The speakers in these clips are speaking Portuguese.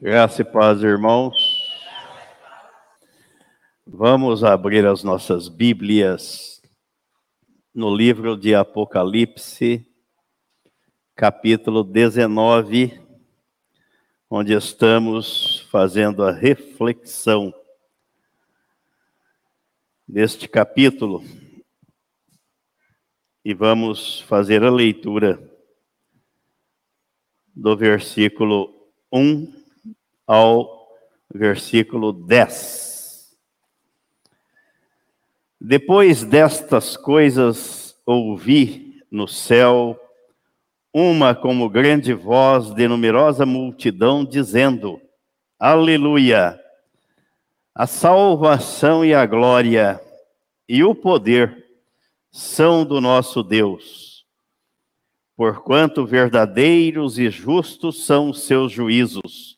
Graça e paz, irmãos. Vamos abrir as nossas Bíblias no livro de Apocalipse, capítulo 19, onde estamos fazendo a reflexão deste capítulo. E vamos fazer a leitura do versículo 1 ao versículo 10. Depois destas coisas ouvi no céu uma como grande voz de numerosa multidão dizendo: Aleluia! A salvação e a glória e o poder são do nosso Deus. Porquanto verdadeiros e justos são os seus juízos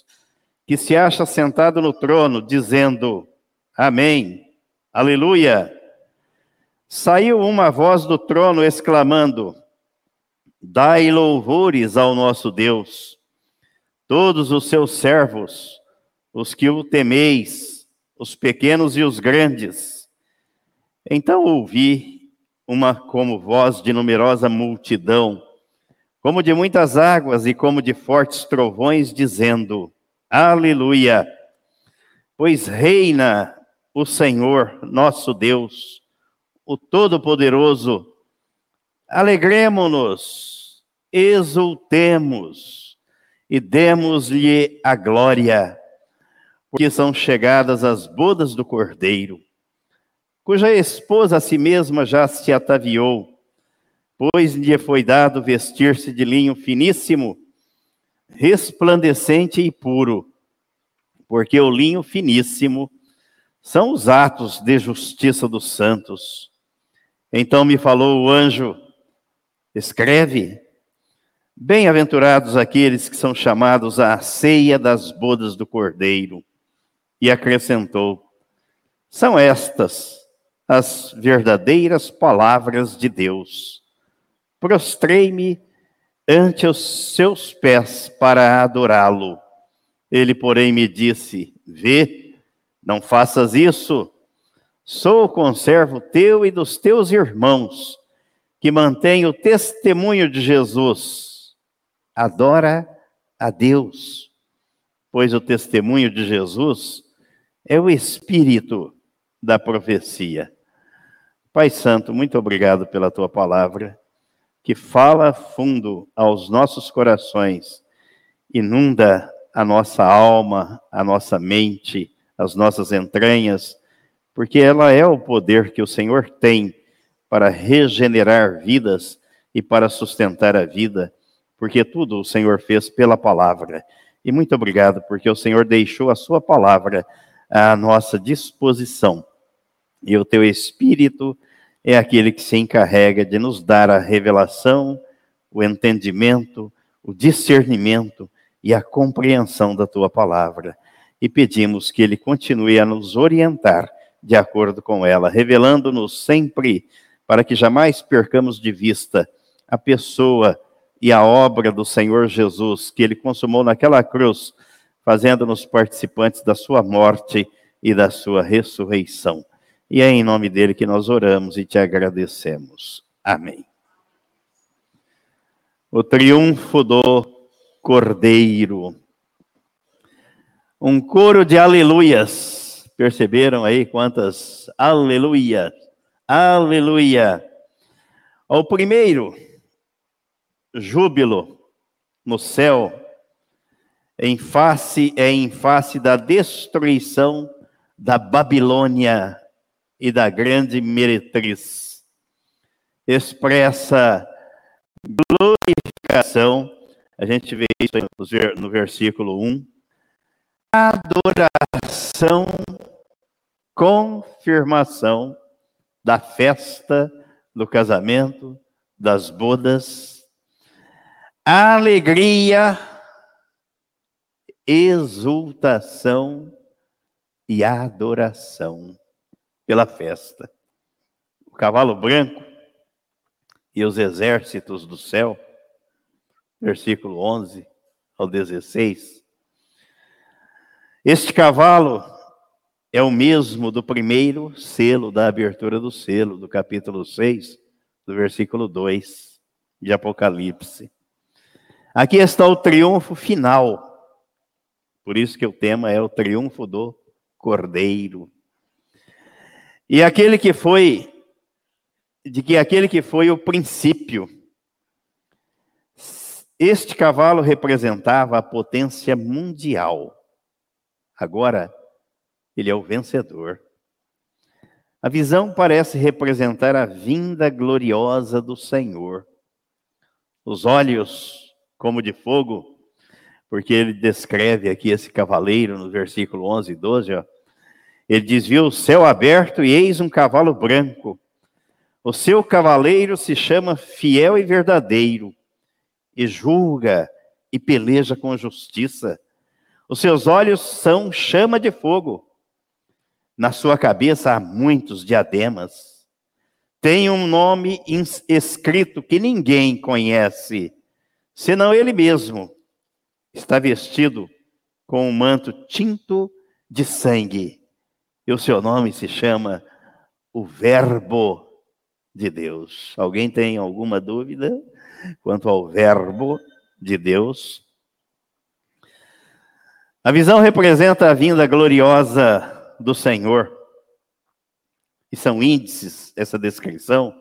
que se acha sentado no trono, dizendo: Amém, Aleluia. Saiu uma voz do trono exclamando: Dai louvores ao nosso Deus, todos os seus servos, os que o temeis, os pequenos e os grandes. Então ouvi uma como voz de numerosa multidão, como de muitas águas e como de fortes trovões, dizendo: Aleluia! Pois reina o Senhor, nosso Deus, o Todo-Poderoso. Alegremos-nos, exultemos e demos-lhe a glória, porque são chegadas as bodas do Cordeiro, cuja esposa a si mesma já se ataviou, pois lhe foi dado vestir-se de linho finíssimo resplandecente e puro, porque o linho finíssimo são os atos de justiça dos santos. Então me falou o anjo: escreve, bem-aventurados aqueles que são chamados à ceia das bodas do Cordeiro. E acrescentou: são estas as verdadeiras palavras de Deus. Prostrei-me ante os seus pés para adorá-lo. Ele, porém, me disse: Vê, não faças isso. Sou o conservo teu e dos teus irmãos, que mantém o testemunho de Jesus. Adora a Deus, pois o testemunho de Jesus é o espírito da profecia. Pai Santo, muito obrigado pela tua palavra que fala fundo aos nossos corações, inunda a nossa alma, a nossa mente, as nossas entranhas, porque ela é o poder que o Senhor tem para regenerar vidas e para sustentar a vida, porque tudo o Senhor fez pela palavra. E muito obrigado, porque o Senhor deixou a sua palavra à nossa disposição. E o teu Espírito é aquele que se encarrega de nos dar a revelação, o entendimento, o discernimento e a compreensão da tua palavra. E pedimos que ele continue a nos orientar de acordo com ela, revelando-nos sempre para que jamais percamos de vista a pessoa e a obra do Senhor Jesus que ele consumou naquela cruz, fazendo-nos participantes da sua morte e da sua ressurreição. E é em nome dele que nós oramos e te agradecemos. Amém. O triunfo do Cordeiro. Um coro de aleluias. Perceberam aí quantas aleluias? Aleluia. O primeiro, júbilo no céu, em face é em face da destruição da Babilônia e da grande meretriz. Expressa glorificação A gente vê isso no versículo 1. Adoração, confirmação da festa do casamento, das bodas, alegria, exultação e adoração pela festa. O cavalo branco e os exércitos do céu, versículo 11 ao 16. Este cavalo é o mesmo do primeiro selo da abertura do selo, do capítulo 6, do versículo 2 de Apocalipse. Aqui está o triunfo final. Por isso que o tema é o triunfo do Cordeiro. E aquele que foi de que aquele que foi o princípio este cavalo representava a potência mundial. Agora ele é o vencedor. A visão parece representar a vinda gloriosa do Senhor. Os olhos como de fogo, porque ele descreve aqui esse cavaleiro no versículo 11 e 12, ó. Ele diz: Viu o céu aberto e eis um cavalo branco. O seu cavaleiro se chama Fiel e Verdadeiro, e julga e peleja com justiça. Os seus olhos são chama de fogo na sua cabeça há muitos diademas. Tem um nome escrito que ninguém conhece, senão ele mesmo. Está vestido com um manto tinto de sangue. E o seu nome se chama o Verbo de Deus. Alguém tem alguma dúvida quanto ao Verbo de Deus? A visão representa a vinda gloriosa do Senhor. E são índices, essa descrição,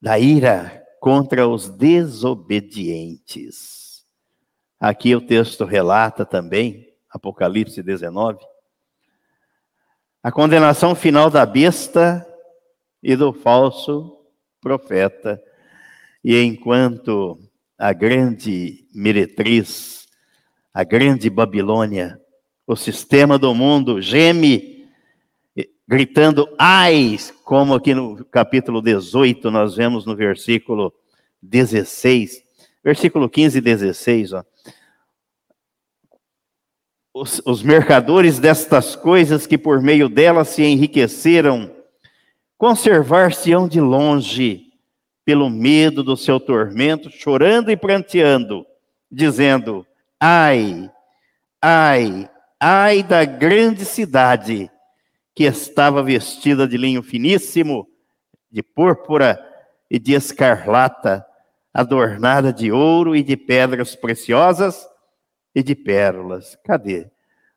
da ira contra os desobedientes. Aqui o texto relata também, Apocalipse 19, a condenação final da besta e do falso profeta. E enquanto a grande meretriz, a grande Babilônia, o sistema do mundo geme, gritando ai, como aqui no capítulo 18 nós vemos no versículo 16, versículo 15 e 16, ó. Os, os mercadores destas coisas que por meio delas se enriqueceram, conservar-se-ão de longe, pelo medo do seu tormento, chorando e pranteando, dizendo: Ai, ai, Ai da grande cidade, que estava vestida de linho finíssimo, de púrpura e de escarlata, adornada de ouro e de pedras preciosas e de pérolas. Cadê?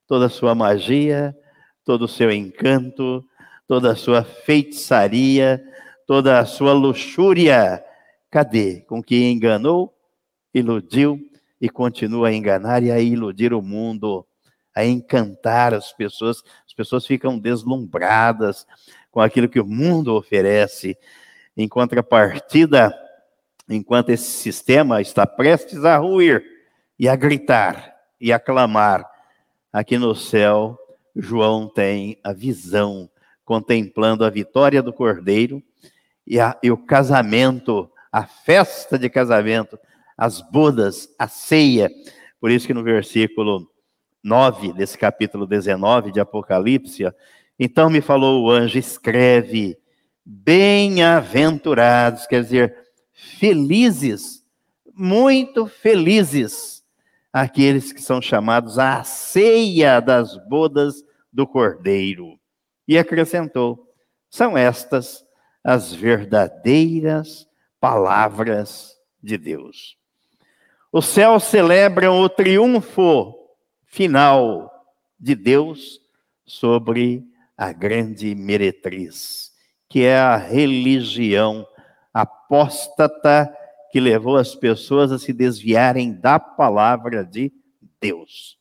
Toda a sua magia, todo o seu encanto, toda a sua feitiçaria, toda a sua luxúria. Cadê? Com que enganou, iludiu e continua a enganar e a iludir o mundo a encantar as pessoas, as pessoas ficam deslumbradas com aquilo que o mundo oferece. Em contrapartida, enquanto esse sistema está prestes a ruir e a gritar e a clamar, aqui no céu, João tem a visão, contemplando a vitória do cordeiro e, a, e o casamento, a festa de casamento, as bodas, a ceia. Por isso que no versículo 9 desse capítulo 19 de Apocalipse. Então me falou o anjo: escreve, bem-aventurados, quer dizer, felizes, muito felizes, aqueles que são chamados à ceia das bodas do Cordeiro. E acrescentou: são estas as verdadeiras palavras de Deus. Os céus celebram o triunfo final de Deus sobre a grande meretriz, que é a religião apóstata que levou as pessoas a se desviarem da palavra de Deus.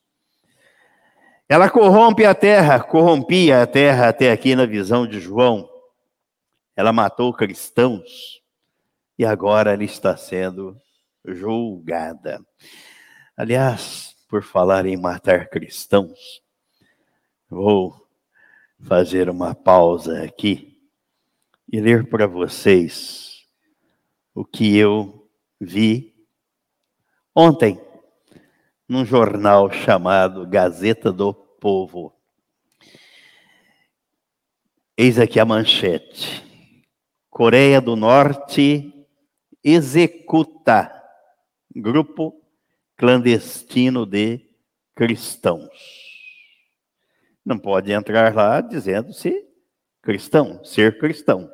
Ela corrompe a terra, corrompia a terra até aqui na visão de João. Ela matou cristãos e agora ela está sendo julgada. Aliás, por falar em matar cristãos, vou fazer uma pausa aqui e ler para vocês o que eu vi ontem num jornal chamado Gazeta do Povo. Eis aqui a manchete. Coreia do Norte executa grupo clandestino de cristãos. Não pode entrar lá dizendo-se cristão, ser cristão.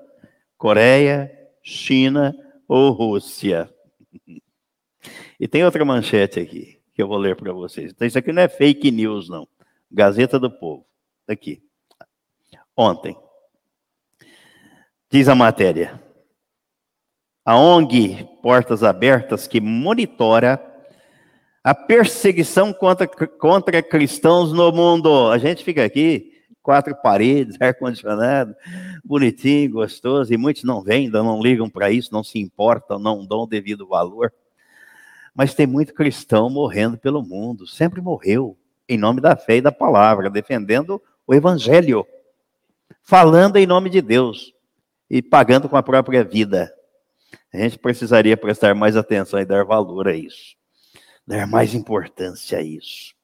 Coreia, China ou Rússia. E tem outra manchete aqui que eu vou ler para vocês. Então, isso aqui não é fake news, não. Gazeta do Povo. Aqui. Ontem. Diz a matéria. A ONG Portas Abertas, que monitora a perseguição contra, contra cristãos no mundo. A gente fica aqui, quatro paredes, ar-condicionado, bonitinho, gostoso, e muitos não vêm, não ligam para isso, não se importam, não dão o devido valor. Mas tem muito cristão morrendo pelo mundo, sempre morreu, em nome da fé e da palavra, defendendo o evangelho, falando em nome de Deus e pagando com a própria vida. A gente precisaria prestar mais atenção e dar valor a isso, dar mais importância a isso.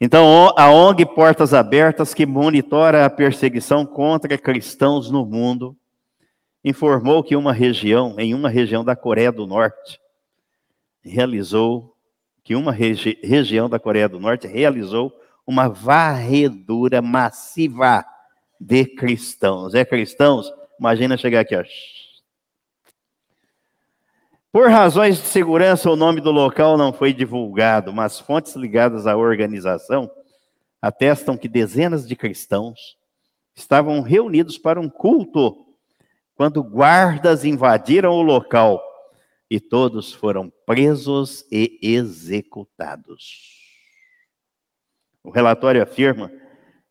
Então, a ONG Portas Abertas, que monitora a perseguição contra cristãos no mundo, informou que uma região, em uma região da Coreia do Norte, realizou, que uma regi região da Coreia do Norte realizou uma varredura massiva de cristãos. É cristãos? Imagina chegar aqui, ó. Por razões de segurança, o nome do local não foi divulgado, mas fontes ligadas à organização atestam que dezenas de cristãos estavam reunidos para um culto quando guardas invadiram o local e todos foram presos e executados. O relatório afirma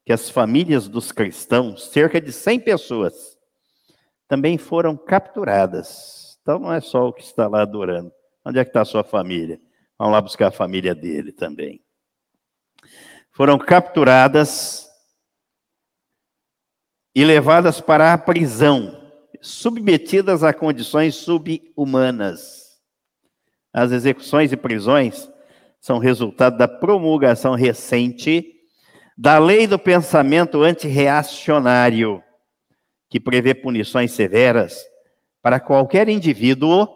que as famílias dos cristãos, cerca de 100 pessoas, também foram capturadas. Então não é só o que está lá adorando. Onde é que está a sua família? Vamos lá buscar a família dele também. Foram capturadas e levadas para a prisão submetidas a condições subhumanas. As execuções e prisões são resultado da promulgação recente da lei do pensamento antirreacionário, que prevê punições severas para qualquer indivíduo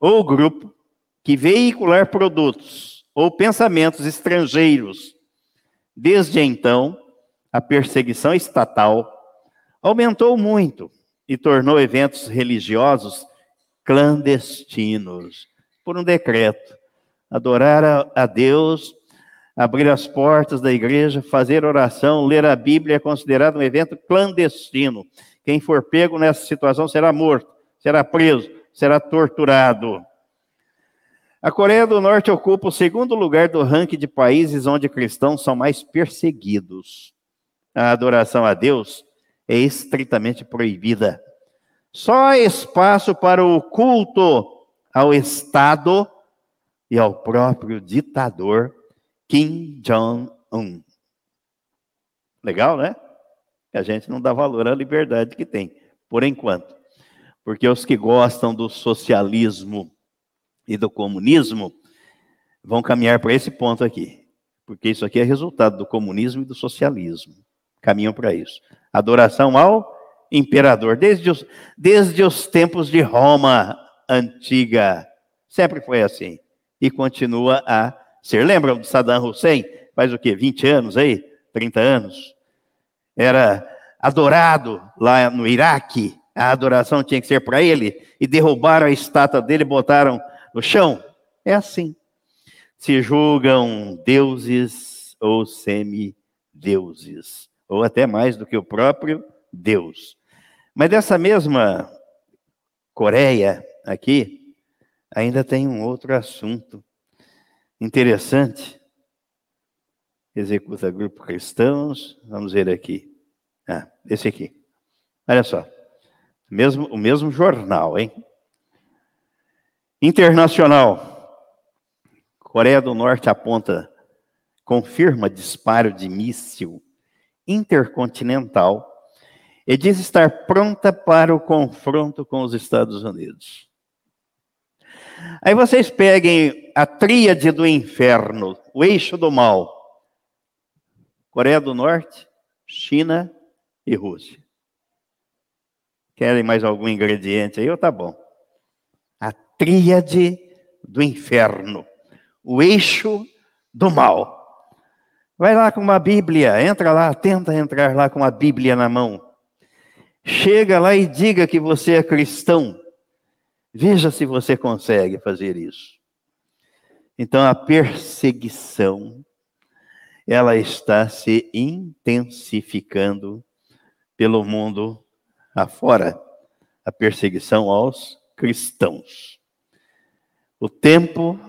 ou grupo que veicular produtos ou pensamentos estrangeiros. Desde então, a perseguição estatal aumentou muito e tornou eventos religiosos clandestinos, por um decreto. Adorar a, a Deus, abrir as portas da igreja, fazer oração, ler a Bíblia é considerado um evento clandestino. Quem for pego nessa situação será morto, será preso, será torturado. A Coreia do Norte ocupa o segundo lugar do ranking de países onde cristãos são mais perseguidos. A adoração a Deus é estritamente proibida. Só há espaço para o culto ao Estado e ao próprio ditador Kim Jong-un. Legal, né? A gente não dá valor à liberdade que tem, por enquanto. Porque os que gostam do socialismo e do comunismo vão caminhar para esse ponto aqui. Porque isso aqui é resultado do comunismo e do socialismo. Caminham para isso adoração ao imperador, desde os, desde os tempos de Roma antiga. Sempre foi assim. E continua a ser. Lembram de Saddam Hussein? Faz o quê? 20 anos aí? 30 anos? Era adorado lá no Iraque. A adoração tinha que ser para ele. E derrubaram a estátua dele e botaram no chão. É assim. Se julgam deuses ou semideuses ou até mais do que o próprio Deus. Mas dessa mesma Coreia aqui, ainda tem um outro assunto interessante. Executa grupo cristãos, vamos ver aqui. Ah, esse aqui. Olha só. Mesmo, o mesmo jornal, hein? Internacional. Coreia do Norte aponta, confirma disparo de míssil intercontinental e diz estar pronta para o confronto com os Estados Unidos. Aí vocês peguem a tríade do inferno, o eixo do mal. Coreia do Norte, China e Rússia. Querem mais algum ingrediente aí? Ou tá bom? A tríade do inferno, o eixo do mal. Vai lá com uma Bíblia, entra lá, tenta entrar lá com a Bíblia na mão. Chega lá e diga que você é cristão. Veja se você consegue fazer isso. Então a perseguição ela está se intensificando pelo mundo afora, a perseguição aos cristãos. O tempo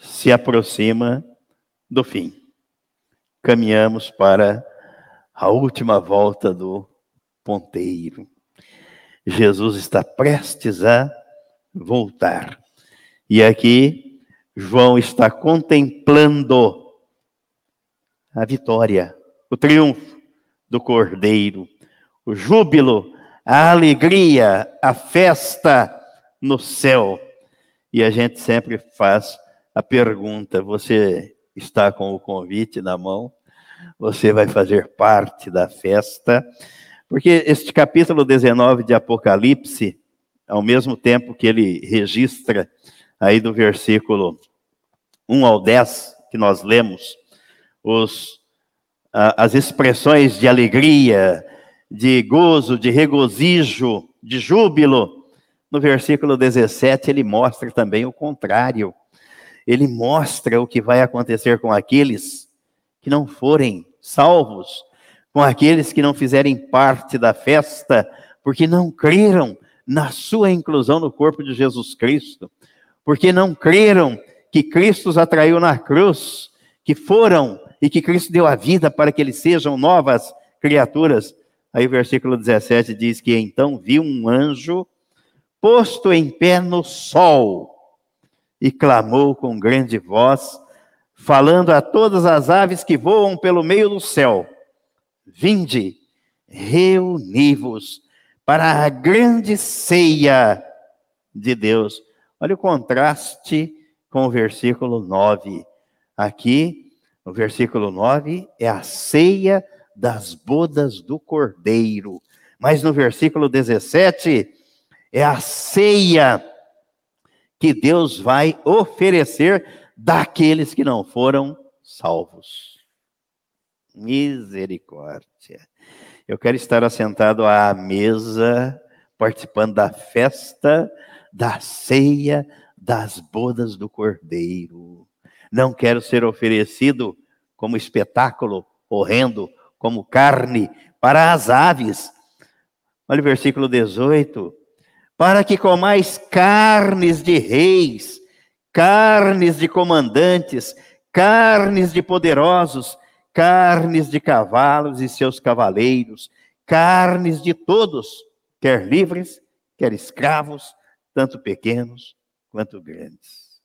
se aproxima do fim. Caminhamos para a última volta do ponteiro. Jesus está prestes a voltar. E aqui, João está contemplando a vitória, o triunfo do Cordeiro, o júbilo, a alegria, a festa no céu. E a gente sempre faz a pergunta: você está com o convite na mão? Você vai fazer parte da festa? Porque este capítulo 19 de Apocalipse ao mesmo tempo que ele registra aí do versículo 1 ao 10 que nós lemos, os, as expressões de alegria, de gozo, de regozijo, de júbilo. No versículo 17, ele mostra também o contrário. Ele mostra o que vai acontecer com aqueles que não forem salvos, com aqueles que não fizerem parte da festa, porque não creram na sua inclusão no corpo de Jesus Cristo, porque não creram que Cristo os atraiu na cruz, que foram e que Cristo deu a vida para que eles sejam novas criaturas. Aí o versículo 17 diz que então viu um anjo posto em pé no sol e clamou com grande voz, falando a todas as aves que voam pelo meio do céu: Vinde, reuni-vos para a grande ceia de Deus. Olha o contraste com o versículo 9. Aqui, no versículo 9, é a ceia das bodas do cordeiro. Mas no versículo 17, é a ceia que Deus vai oferecer daqueles que não foram salvos. Misericórdia. Eu quero estar assentado à mesa, participando da festa, da ceia, das bodas do Cordeiro. Não quero ser oferecido como espetáculo horrendo, como carne para as aves. Olha o versículo 18. Para que comais carnes de reis, carnes de comandantes, carnes de poderosos, carnes de cavalos e seus cavaleiros, carnes de todos, quer livres, quer escravos, tanto pequenos quanto grandes.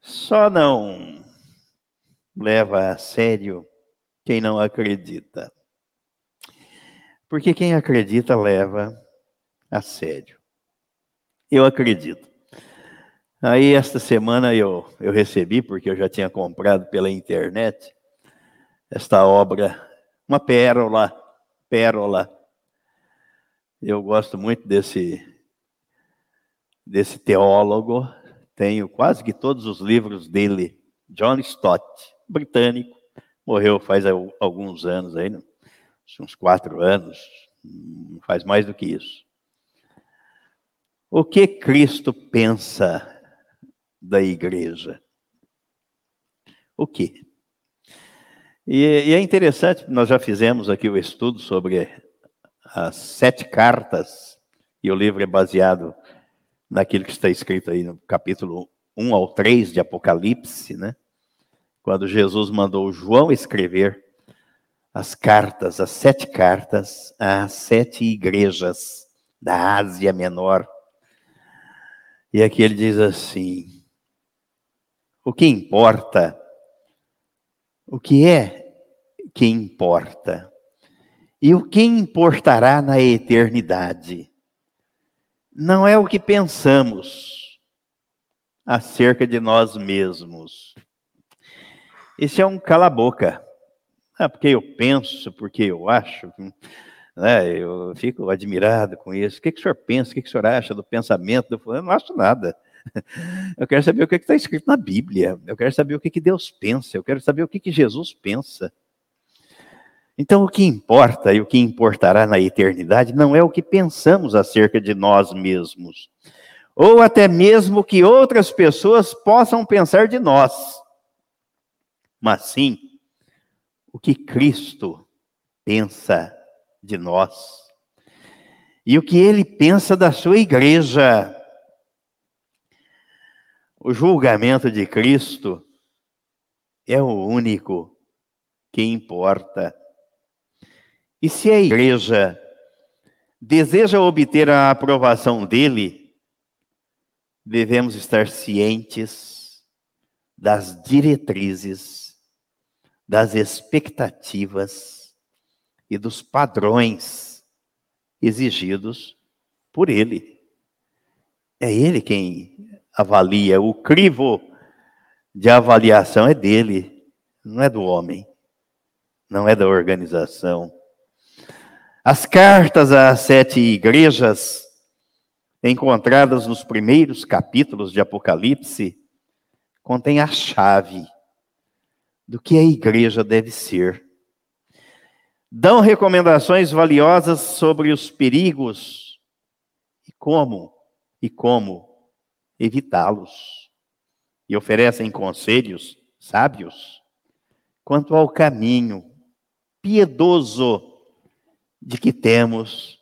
Só não leva a sério quem não acredita. Porque quem acredita leva a sério. Eu acredito. Aí, esta semana eu, eu recebi, porque eu já tinha comprado pela internet, esta obra, uma pérola, pérola. Eu gosto muito desse desse teólogo, tenho quase que todos os livros dele, John Stott, britânico, morreu faz alguns anos aí, uns quatro anos, faz mais do que isso. O que Cristo pensa da igreja? O que? E, e, é interessante, nós já fizemos aqui o estudo sobre as sete cartas, e o livro é baseado naquilo que está escrito aí no capítulo 1 ao 3 de Apocalipse, né? Quando Jesus mandou João escrever as cartas, as sete cartas às sete igrejas da Ásia Menor. E aqui ele diz assim: o que importa, o que é que importa, e o que importará na eternidade, não é o que pensamos acerca de nós mesmos. Esse é um cala-boca. Ah, porque eu penso, porque eu acho. Né? Eu fico admirado com isso. O que, que o senhor pensa? O que, que o senhor acha do pensamento? Eu não acho nada. Eu quero saber o que está escrito na Bíblia. Eu quero saber o que, que Deus pensa. Eu quero saber o que, que Jesus pensa. Então, o que importa e o que importará na eternidade não é o que pensamos acerca de nós mesmos, ou até mesmo o que outras pessoas possam pensar de nós, mas sim o que Cristo pensa de nós e o que ele pensa da sua igreja. O julgamento de Cristo é o único que importa. E se a igreja deseja obter a aprovação dele, devemos estar cientes das diretrizes, das expectativas e dos padrões exigidos por ele. É ele quem avalia, o crivo de avaliação é dele, não é do homem, não é da organização. As cartas às sete igrejas, encontradas nos primeiros capítulos de Apocalipse, contêm a chave do que a igreja deve ser. Dão recomendações valiosas sobre os perigos e como e como evitá-los. E oferecem conselhos sábios quanto ao caminho piedoso de que temos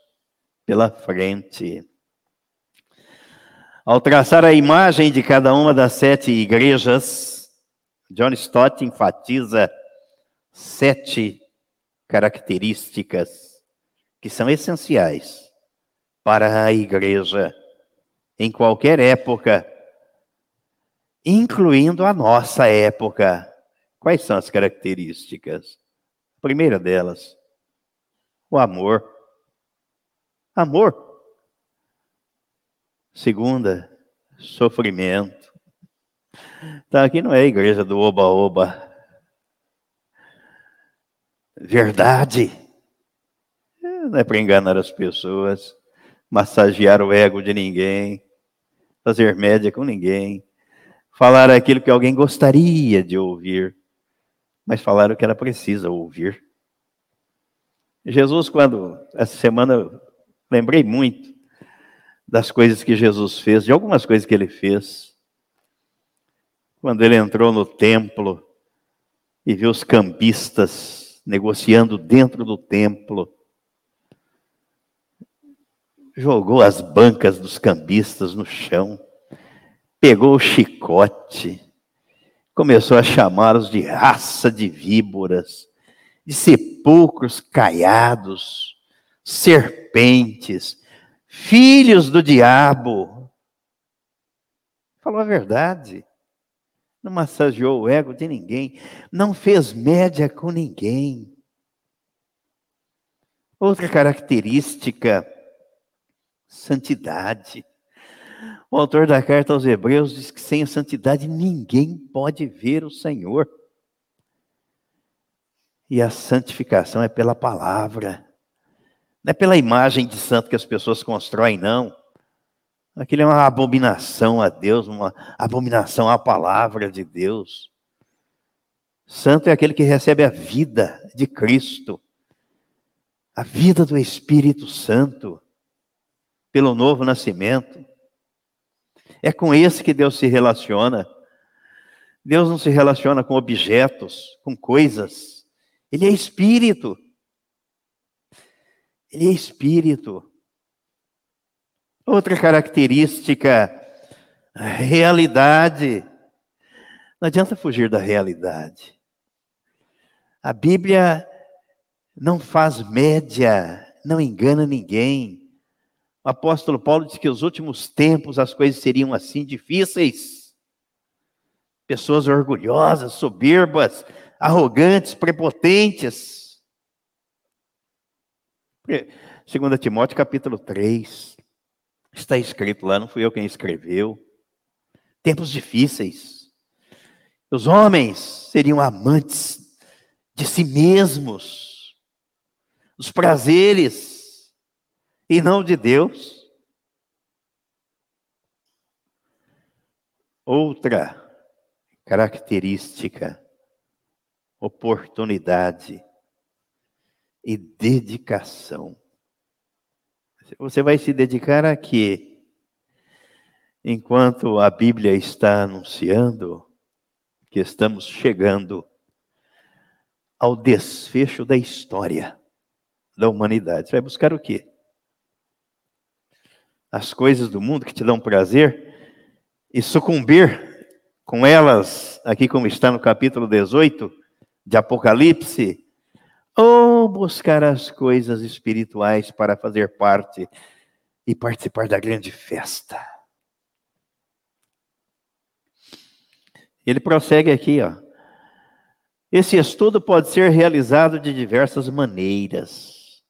pela frente. Ao traçar a imagem de cada uma das sete igrejas, John Stott enfatiza sete características que são essenciais para a igreja em qualquer época, incluindo a nossa época. Quais são as características? A primeira delas, o amor. Amor. Segunda, sofrimento. Então aqui não é a igreja do oba-oba. Verdade. Não é para enganar as pessoas, massagear o ego de ninguém, fazer média com ninguém, falar aquilo que alguém gostaria de ouvir, mas falar o que ela precisa ouvir. Jesus, quando essa semana eu lembrei muito das coisas que Jesus fez, de algumas coisas que ele fez. Quando ele entrou no templo e viu os cambistas negociando dentro do templo, jogou as bancas dos cambistas no chão, pegou o chicote, começou a chamá-los de raça de víboras, de sepulcros caiados, serpentes, filhos do diabo. Falou a verdade. Não massageou o ego de ninguém, não fez média com ninguém. Outra característica, santidade. O autor da carta aos Hebreus diz que sem a santidade ninguém pode ver o Senhor. E a santificação é pela palavra. Não é pela imagem de santo que as pessoas constroem, não. Aquilo é uma abominação a Deus, uma abominação à palavra de Deus. Santo é aquele que recebe a vida de Cristo, a vida do Espírito Santo, pelo novo nascimento. É com esse que Deus se relaciona. Deus não se relaciona com objetos, com coisas. Ele é espírito. Ele é espírito. Outra característica, realidade. Não adianta fugir da realidade. A Bíblia não faz média, não engana ninguém. O apóstolo Paulo disse que os últimos tempos as coisas seriam assim difíceis. Pessoas orgulhosas, soberbas, arrogantes, prepotentes. 2 Timóteo capítulo 3. Está escrito lá, não fui eu quem escreveu. Tempos difíceis. Os homens seriam amantes de si mesmos, os prazeres, e não de Deus. Outra característica, oportunidade e dedicação. Você vai se dedicar a quê? Enquanto a Bíblia está anunciando que estamos chegando ao desfecho da história da humanidade. Você vai buscar o quê? As coisas do mundo que te dão prazer e sucumbir com elas, aqui como está no capítulo 18 de Apocalipse, ou buscar as coisas espirituais para fazer parte e participar da grande festa. Ele prossegue aqui, ó. Esse estudo pode ser realizado de diversas maneiras.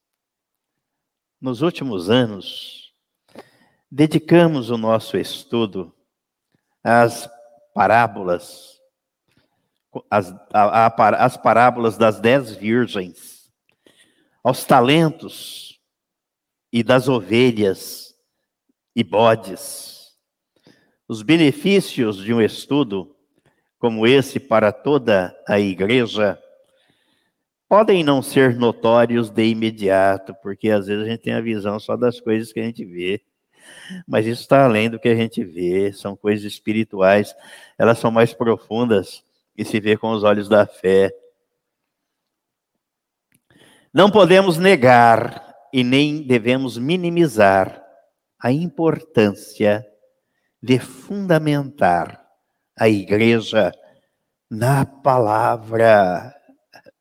Nos últimos anos, dedicamos o nosso estudo às parábolas, às, às parábolas das dez virgens, aos talentos e das ovelhas e bodes. Os benefícios de um estudo como esse para toda a igreja podem não ser notórios de imediato, porque às vezes a gente tem a visão só das coisas que a gente vê. Mas isso está além do que a gente vê, são coisas espirituais, elas são mais profundas e se vê com os olhos da fé. Não podemos negar e nem devemos minimizar a importância de fundamentar a igreja na palavra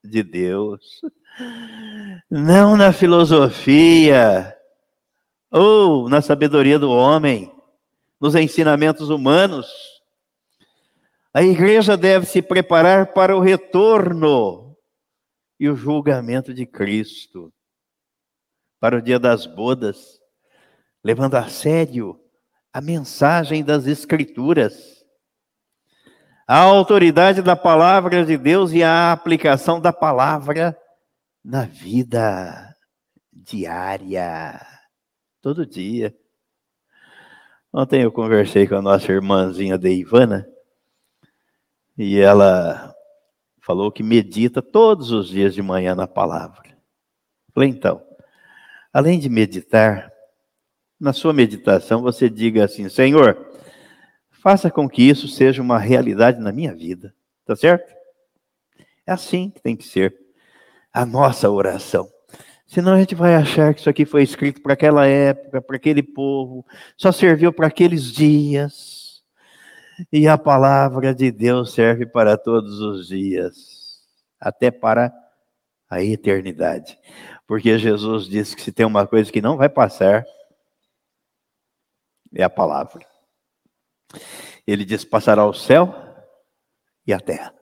de Deus, não na filosofia ou na sabedoria do homem, nos ensinamentos humanos. A igreja deve se preparar para o retorno e o julgamento de Cristo, para o dia das bodas, levando a sério a mensagem das Escrituras. A autoridade da palavra de Deus e a aplicação da palavra na vida diária, todo dia. Ontem eu conversei com a nossa irmãzinha Deivana e ela falou que medita todos os dias de manhã na palavra. Falei, então, além de meditar, na sua meditação você diga assim: Senhor, Faça com que isso seja uma realidade na minha vida. Tá certo? É assim que tem que ser a nossa oração. Senão a gente vai achar que isso aqui foi escrito para aquela época, para aquele povo, só serviu para aqueles dias. E a palavra de Deus serve para todos os dias, até para a eternidade. Porque Jesus disse que se tem uma coisa que não vai passar, é a palavra. Ele diz: passará o céu e a terra,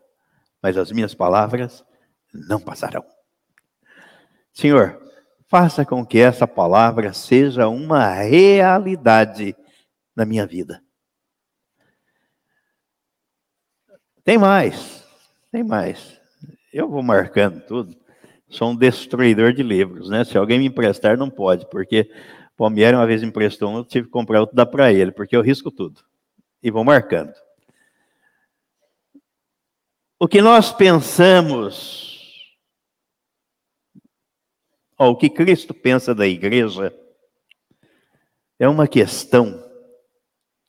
mas as minhas palavras não passarão. Senhor, faça com que essa palavra seja uma realidade na minha vida. Tem mais, tem mais. Eu vou marcando tudo. Sou um destruidor de livros, né? Se alguém me emprestar, não pode, porque Palmieri uma vez emprestou um, eu tive que comprar outro, dá para ele, porque eu risco tudo e vão marcando. O que nós pensamos, ou o que Cristo pensa da igreja, é uma questão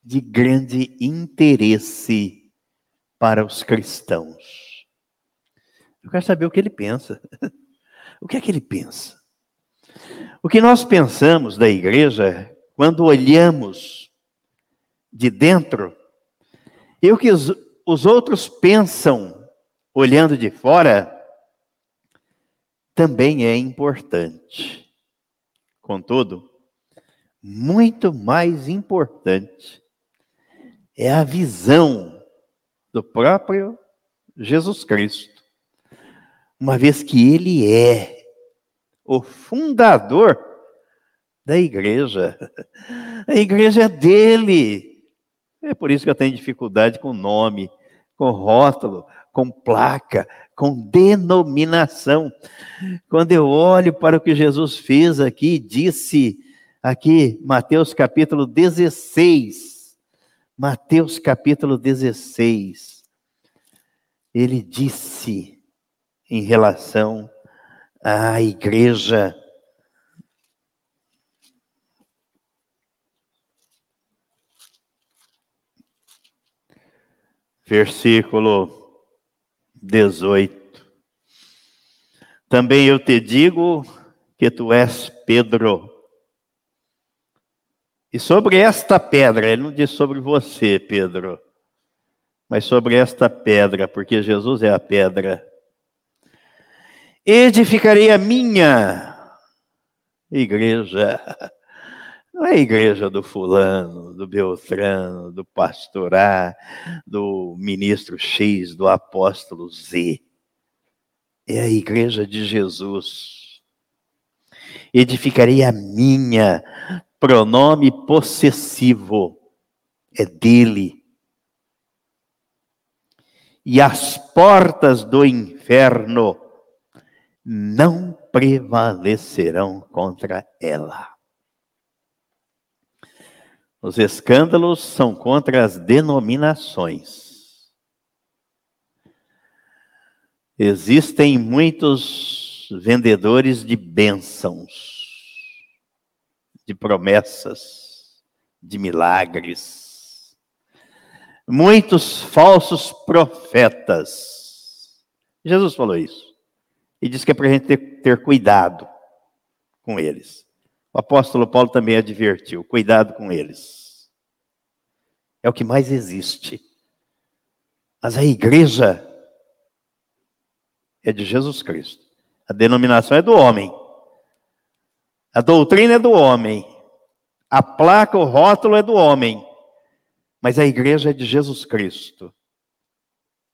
de grande interesse para os cristãos. Eu quero saber o que ele pensa. O que é que ele pensa? O que nós pensamos da igreja quando olhamos de dentro, e o que os, os outros pensam olhando de fora também é importante. Contudo, muito mais importante é a visão do próprio Jesus Cristo, uma vez que ele é o fundador da igreja. A igreja é dele. É por isso que eu tenho dificuldade com nome, com rótulo, com placa, com denominação. Quando eu olho para o que Jesus fez aqui, disse aqui, Mateus capítulo 16. Mateus capítulo 16. Ele disse em relação à igreja, versículo 18. Também eu te digo que tu és Pedro. E sobre esta pedra, ele não diz sobre você, Pedro, mas sobre esta pedra, porque Jesus é a pedra. Edificarei a minha igreja. Não é a igreja do fulano, do Beltrano, do pastor A, do ministro X, do apóstolo Z. É a igreja de Jesus. Edificarei a minha, pronome possessivo, é dele. E as portas do inferno não prevalecerão contra ela. Os escândalos são contra as denominações. Existem muitos vendedores de bênçãos, de promessas, de milagres. Muitos falsos profetas. Jesus falou isso. E disse que é para a gente ter, ter cuidado com eles. O apóstolo Paulo também advertiu: cuidado com eles. É o que mais existe. Mas a igreja é de Jesus Cristo. A denominação é do homem. A doutrina é do homem. A placa, o rótulo é do homem. Mas a igreja é de Jesus Cristo.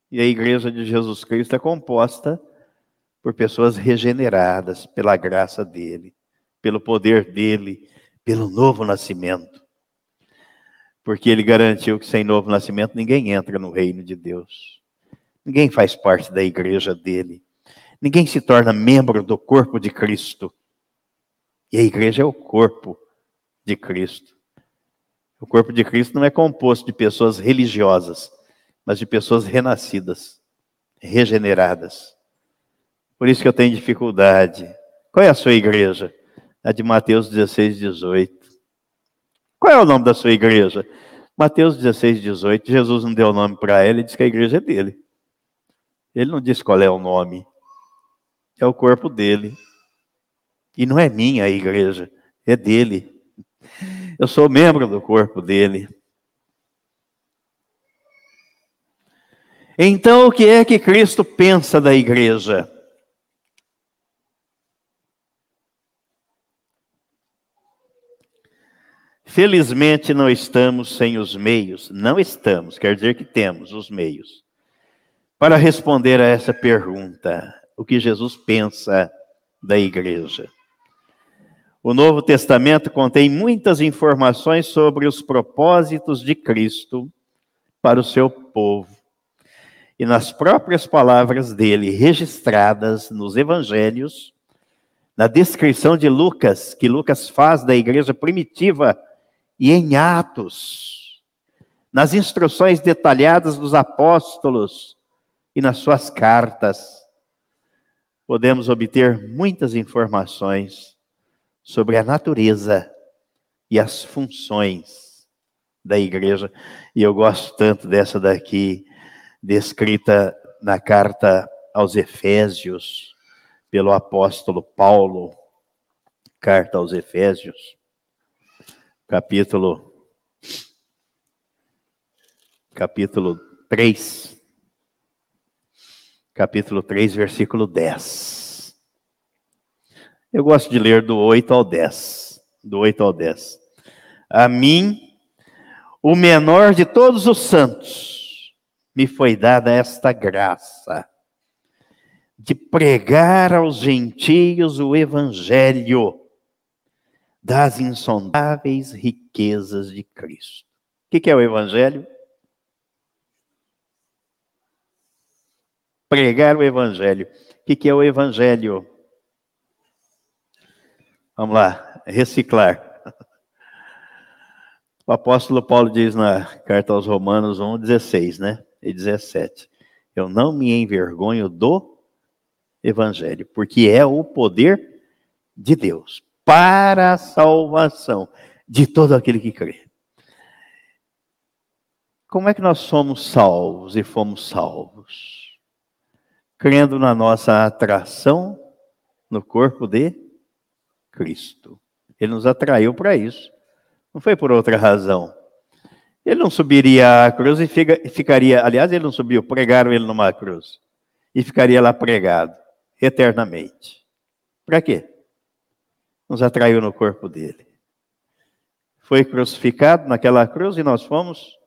E a igreja de Jesus Cristo é composta por pessoas regeneradas pela graça dele pelo poder dele, pelo novo nascimento. Porque ele garantiu que sem novo nascimento ninguém entra no reino de Deus. Ninguém faz parte da igreja dele. Ninguém se torna membro do corpo de Cristo. E a igreja é o corpo de Cristo. O corpo de Cristo não é composto de pessoas religiosas, mas de pessoas renascidas, regeneradas. Por isso que eu tenho dificuldade. Qual é a sua igreja? a de Mateus 16, 18. Qual é o nome da sua igreja? Mateus 16, 18. Jesus não deu nome para ela, ele disse que a igreja é dele. Ele não disse qual é o nome. É o corpo dele. E não é minha a igreja, é dele. Eu sou membro do corpo dele. Então, o que é que Cristo pensa da igreja? Felizmente não estamos sem os meios, não estamos, quer dizer que temos os meios, para responder a essa pergunta: o que Jesus pensa da igreja? O Novo Testamento contém muitas informações sobre os propósitos de Cristo para o seu povo. E nas próprias palavras dele, registradas nos evangelhos, na descrição de Lucas, que Lucas faz da igreja primitiva e em Atos, nas instruções detalhadas dos apóstolos e nas suas cartas, podemos obter muitas informações sobre a natureza e as funções da igreja. E eu gosto tanto dessa daqui, descrita na carta aos Efésios, pelo apóstolo Paulo, carta aos Efésios capítulo capítulo 3. Capítulo 3, versículo 10. Eu gosto de ler do 8 ao 10. Do 8 ao 10. A mim, o menor de todos os santos, me foi dada esta graça de pregar aos gentios o evangelho das insondáveis riquezas de Cristo. O que é o evangelho? Pregar o evangelho. O que é o evangelho? Vamos lá, reciclar. O apóstolo Paulo diz na carta aos Romanos 1, 16, né? E 17. Eu não me envergonho do evangelho, porque é o poder de Deus para a salvação de todo aquele que crê. Como é que nós somos salvos e fomos salvos? Crendo na nossa atração no corpo de Cristo. Ele nos atraiu para isso. Não foi por outra razão. Ele não subiria à cruz e ficaria, aliás, ele não subiu, pregaram ele numa cruz e ficaria lá pregado eternamente. Para quê? Nos atraiu no corpo dele. Foi crucificado naquela cruz e nós fomos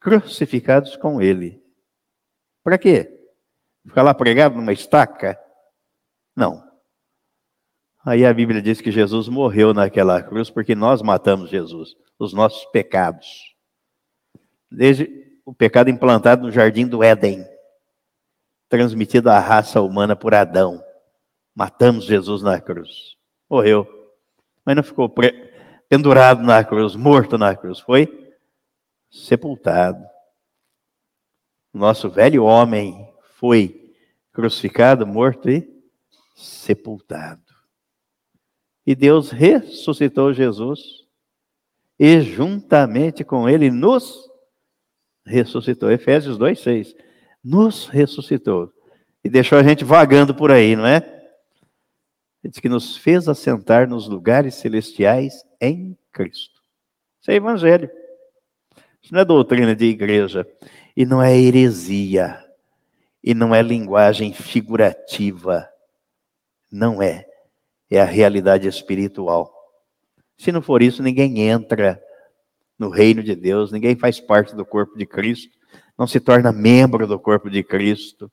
crucificados com ele. Para quê? Ficar lá pregado numa estaca? Não. Aí a Bíblia diz que Jesus morreu naquela cruz porque nós matamos Jesus, os nossos pecados. Desde o pecado implantado no jardim do Éden, transmitido à raça humana por Adão. Matamos Jesus na cruz. Morreu. Mas não ficou pendurado na cruz, morto na cruz. Foi sepultado. Nosso velho homem foi crucificado, morto e sepultado. E Deus ressuscitou Jesus e juntamente com ele nos ressuscitou. Efésios 2:6. Nos ressuscitou e deixou a gente vagando por aí, não é? Ele diz que nos fez assentar nos lugares celestiais em Cristo. Isso é evangelho. Isso não é doutrina de igreja e não é heresia e não é linguagem figurativa. Não é é a realidade espiritual. Se não for isso, ninguém entra no reino de Deus, ninguém faz parte do corpo de Cristo, não se torna membro do corpo de Cristo.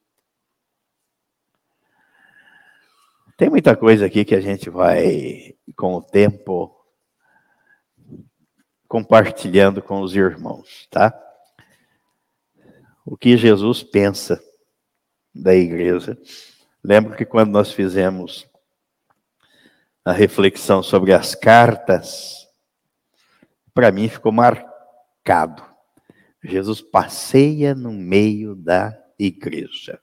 Tem muita coisa aqui que a gente vai, com o tempo, compartilhando com os irmãos, tá? O que Jesus pensa da igreja. Lembro que quando nós fizemos a reflexão sobre as cartas, para mim ficou marcado. Jesus passeia no meio da igreja.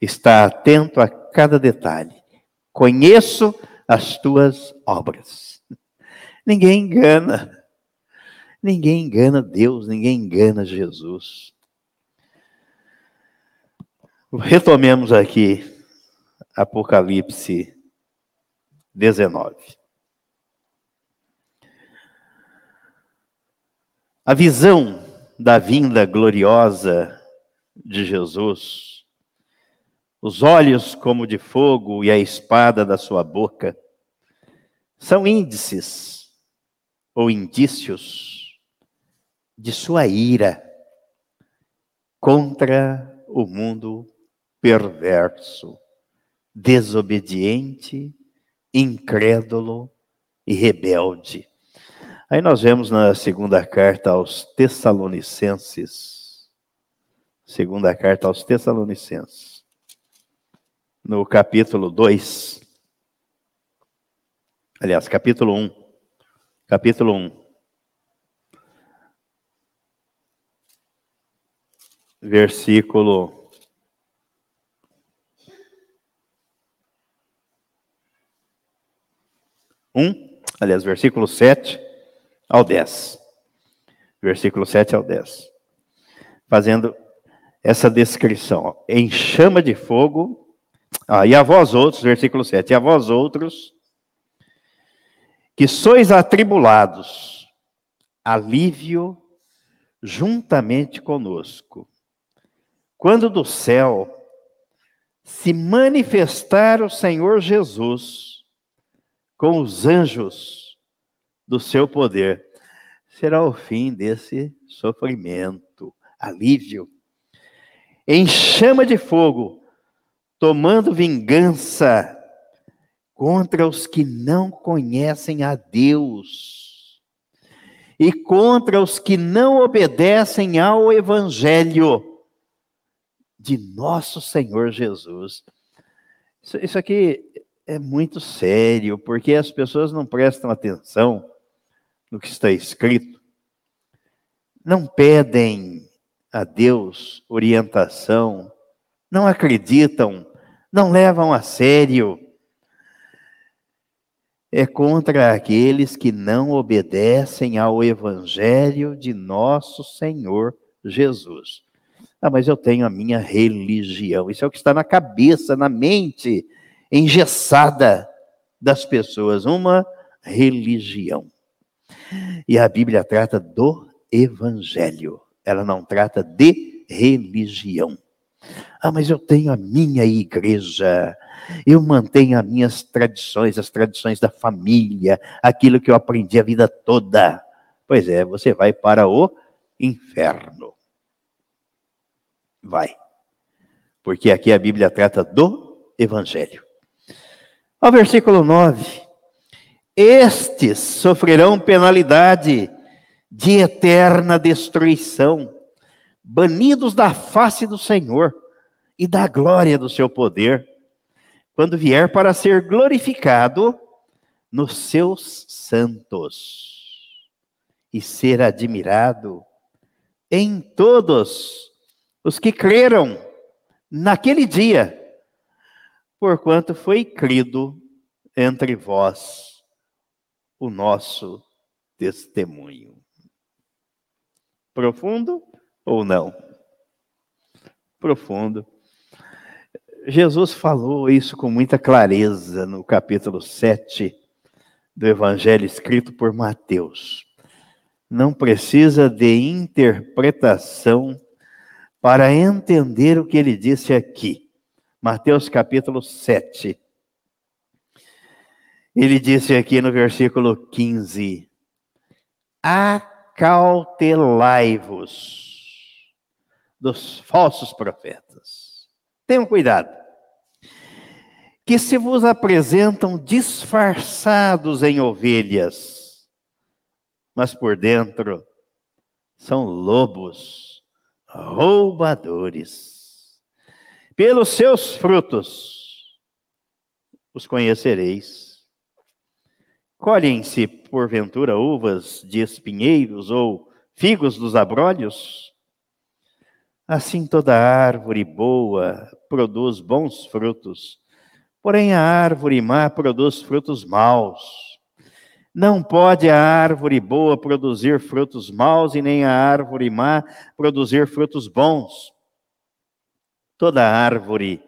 Está atento a cada detalhe. Conheço as tuas obras. Ninguém engana. Ninguém engana Deus, ninguém engana Jesus. Retomemos aqui Apocalipse 19. A visão da vinda gloriosa de Jesus, os olhos como de fogo e a espada da sua boca, são índices ou indícios de sua ira contra o mundo perverso, desobediente incrédulo e rebelde. Aí nós vemos na segunda carta aos Tessalonicenses, segunda carta aos Tessalonicenses, no capítulo 2, aliás, capítulo 1, capítulo 1, versículo 1, aliás, versículo 7 ao 10. Versículo 7 ao 10. Fazendo essa descrição. Em chama de fogo. Ah, e a vós outros, versículo 7. E a vós outros, que sois atribulados, alívio juntamente conosco. Quando do céu se manifestar o Senhor Jesus com os anjos do seu poder. será o fim desse sofrimento, alívio. Em chama de fogo, tomando vingança contra os que não conhecem a Deus e contra os que não obedecem ao Evangelho de nosso Senhor Jesus. Isso, aqui é muito sério, porque as pessoas não prestam atenção no que está escrito, não pedem a Deus orientação, não acreditam, não levam a sério é contra aqueles que não obedecem ao Evangelho de nosso Senhor Jesus. Ah, mas eu tenho a minha religião. Isso é o que está na cabeça, na mente engessada das pessoas. Uma religião. E a Bíblia trata do Evangelho. Ela não trata de religião. Ah, mas eu tenho a minha igreja. Eu mantenho as minhas tradições, as tradições da família, aquilo que eu aprendi a vida toda. Pois é, você vai para o inferno. Vai. Porque aqui a Bíblia trata do Evangelho. Ao versículo 9: Estes sofrerão penalidade de eterna destruição, banidos da face do Senhor e da glória do seu poder quando vier para ser glorificado nos seus santos e ser admirado em todos os que creram naquele dia, porquanto foi crido entre vós o nosso testemunho. Profundo ou não? Profundo. Jesus falou isso com muita clareza no capítulo 7 do Evangelho escrito por Mateus. Não precisa de interpretação para entender o que ele disse aqui. Mateus capítulo 7. Ele disse aqui no versículo 15: Acautelai-vos dos falsos profetas Tenham cuidado. Que se vos apresentam disfarçados em ovelhas, mas por dentro são lobos, roubadores. Pelos seus frutos os conhecereis. Colhem-se, porventura, uvas de espinheiros ou figos dos abrolhos? Assim toda árvore boa produz bons frutos, porém a árvore má produz frutos maus. Não pode a árvore boa produzir frutos maus e nem a árvore má produzir frutos bons. Toda árvore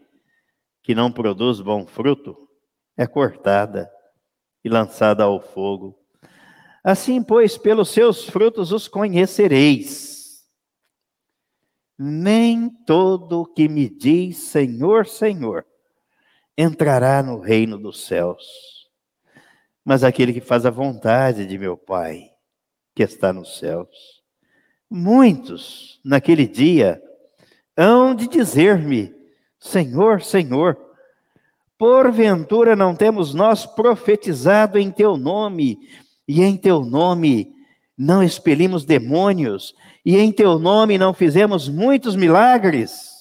que não produz bom fruto é cortada e lançada ao fogo. Assim, pois, pelos seus frutos os conhecereis nem todo que me diz Senhor, Senhor entrará no reino dos céus, mas aquele que faz a vontade de meu Pai, que está nos céus. Muitos, naquele dia, hão de dizer-me: Senhor, Senhor, porventura não temos nós profetizado em teu nome, e em teu nome não expelimos demônios, e em teu nome não fizemos muitos milagres?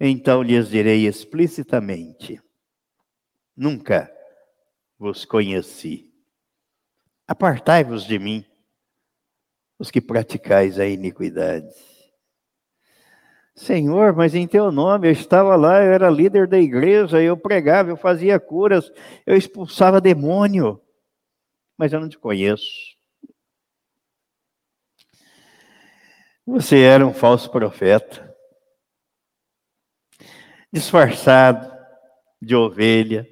Então lhes direi explicitamente: Nunca vos conheci. Apartai-vos de mim, os que praticais a iniquidade. Senhor, mas em teu nome eu estava lá, eu era líder da igreja, eu pregava, eu fazia curas, eu expulsava demônio, mas eu não te conheço. Você era um falso profeta, disfarçado de ovelha,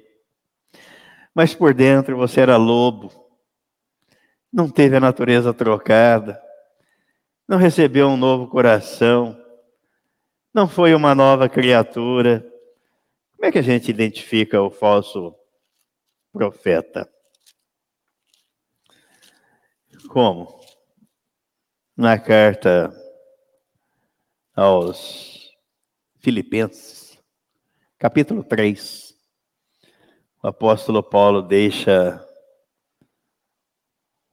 mas por dentro você era lobo, não teve a natureza trocada, não recebeu um novo coração, não foi uma nova criatura. Como é que a gente identifica o falso profeta? Como? Na carta aos Filipenses, capítulo 3, o apóstolo Paulo deixa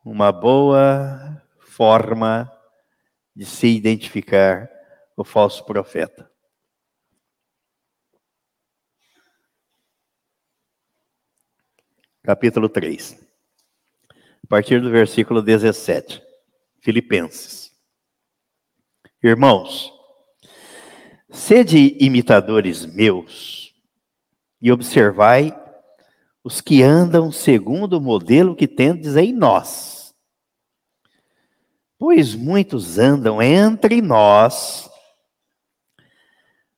uma boa forma de se identificar o falso profeta. Capítulo 3, a partir do versículo 17, Filipenses. Irmãos, sede imitadores meus e observai os que andam segundo o modelo que tendes em nós. Pois muitos andam entre nós,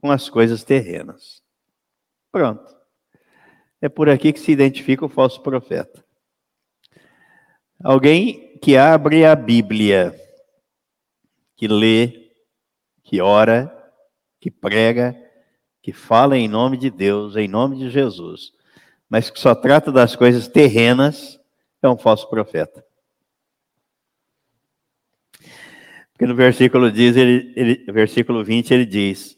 com as coisas terrenas. Pronto. É por aqui que se identifica o falso profeta. Alguém que abre a Bíblia, que lê, que ora, que prega, que fala em nome de Deus, em nome de Jesus, mas que só trata das coisas terrenas, é um falso profeta. Porque no versículo, diz, ele, ele, versículo 20 ele diz: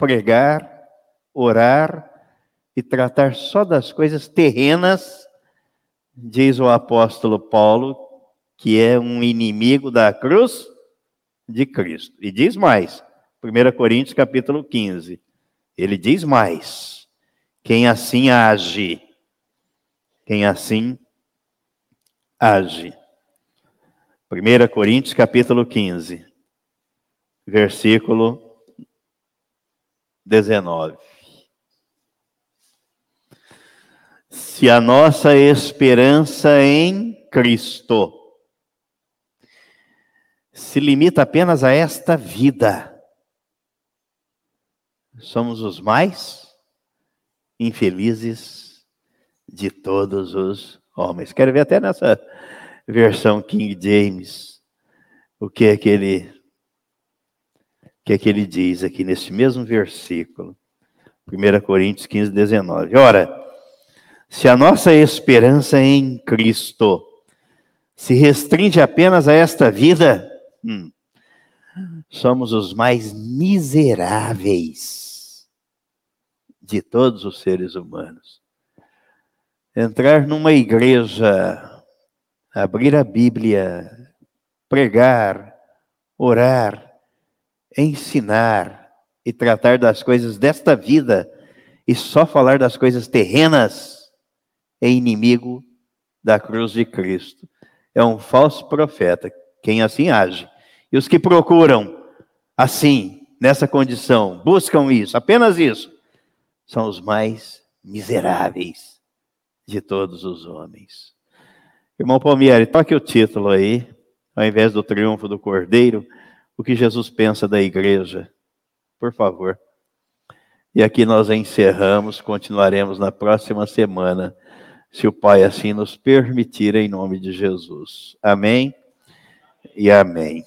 pregar, orar e tratar só das coisas terrenas, diz o apóstolo Paulo, que é um inimigo da cruz de Cristo. E diz mais, 1 Coríntios capítulo 15 ele diz mais: quem assim age, quem assim age. 1 Coríntios capítulo 15, versículo 19. Se a nossa esperança em Cristo se limita apenas a esta vida, somos os mais infelizes de todos os homens. Quero ver até nessa versão King James o que é que ele que é que ele diz aqui nesse mesmo versículo. 1 Coríntios 15, 19. Ora, se a nossa esperança em Cristo se restringe apenas a esta vida, hum, somos os mais miseráveis de todos os seres humanos. Entrar numa igreja, abrir a Bíblia, pregar, orar, ensinar e tratar das coisas desta vida e só falar das coisas terrenas é inimigo da cruz de Cristo. É um falso profeta, quem assim age. E os que procuram assim, nessa condição, buscam isso, apenas isso, são os mais miseráveis de todos os homens. Irmão Palmieri, toque o título aí, ao invés do triunfo do Cordeiro, o que Jesus pensa da igreja, por favor. E aqui nós encerramos, continuaremos na próxima semana, se o Pai assim nos permitir, em nome de Jesus. Amém e amém.